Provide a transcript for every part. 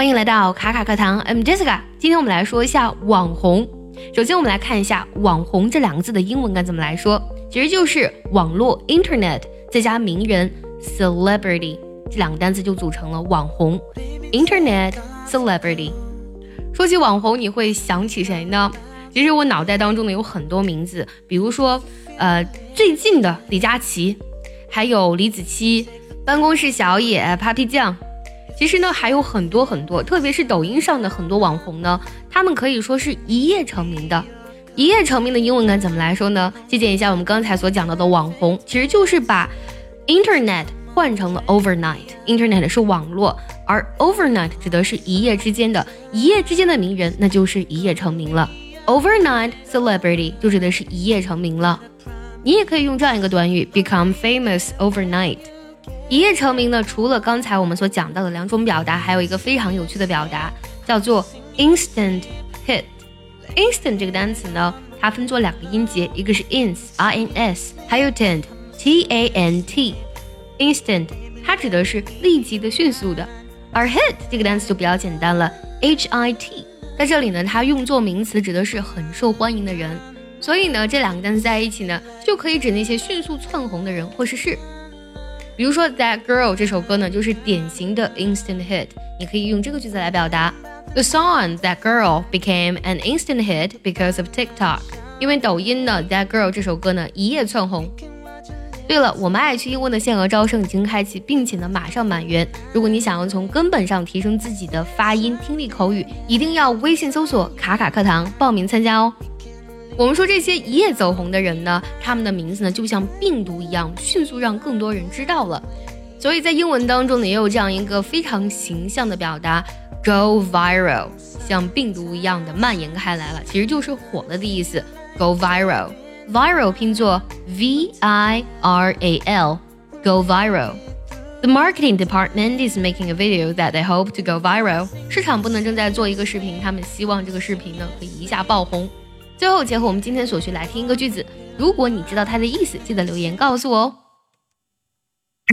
欢迎来到卡卡课堂，I'm Jessica。今天我们来说一下网红。首先，我们来看一下“网红”这两个字的英文该怎么来说，其实就是网络 （Internet） 再加名人 （Celebrity） 这两个单词就组成了网红 （Internet Celebrity）。说起网红，你会想起谁呢？其实我脑袋当中呢有很多名字，比如说，呃，最近的李佳琦，还有李子柒，办公室小野、Papi 酱。其实呢，还有很多很多，特别是抖音上的很多网红呢，他们可以说是一夜成名的。一夜成名的英文该怎么来说呢？借鉴一下我们刚才所讲到的网红，其实就是把 internet 换成了 overnight。internet 是网络，而 overnight 指的是一夜之间的，一夜之间的名人，那就是一夜成名了。overnight celebrity 就指的是一夜成名了。你也可以用这样一个短语，become famous overnight。一夜成名呢，除了刚才我们所讲到的两种表达，还有一个非常有趣的表达，叫做 instant hit。instant 这个单词呢，它分作两个音节，一个是 ins，i n s，还有 tent，t a n t。instant 它指的是立即的、迅速的，而 hit 这个单词就比较简单了，h i t。在这里呢，它用作名词，指的是很受欢迎的人。所以呢，这两个单词在一起呢，就可以指那些迅速窜红的人或是事。比如说《That Girl》这首歌呢，就是典型的 instant hit。你可以用这个句子来表达：The song That Girl became an instant hit because of TikTok。因为抖音呢，《That Girl》这首歌呢一夜窜红。对了，我们爱趣英文的限额招生已经开启，并且呢马上满员。如果你想要从根本上提升自己的发音、听力、口语，一定要微信搜索“卡卡课堂”报名参加哦。我们说这些一夜走红的人呢，他们的名字呢就像病毒一样，迅速让更多人知道了。所以在英文当中呢，也有这样一个非常形象的表达，go viral，像病毒一样的蔓延开来了，其实就是火了的意思。go viral，viral 拼作 v i r a l，go viral。The marketing department is making a video that they hope to go viral。市场部呢正在做一个视频，他们希望这个视频呢可以一下爆红。最后，结合我们今天所学来听一个句子。如果你知道它的意思，记得留言告诉我哦。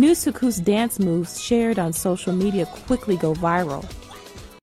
Nusuku's dance moves shared on social media quickly go viral.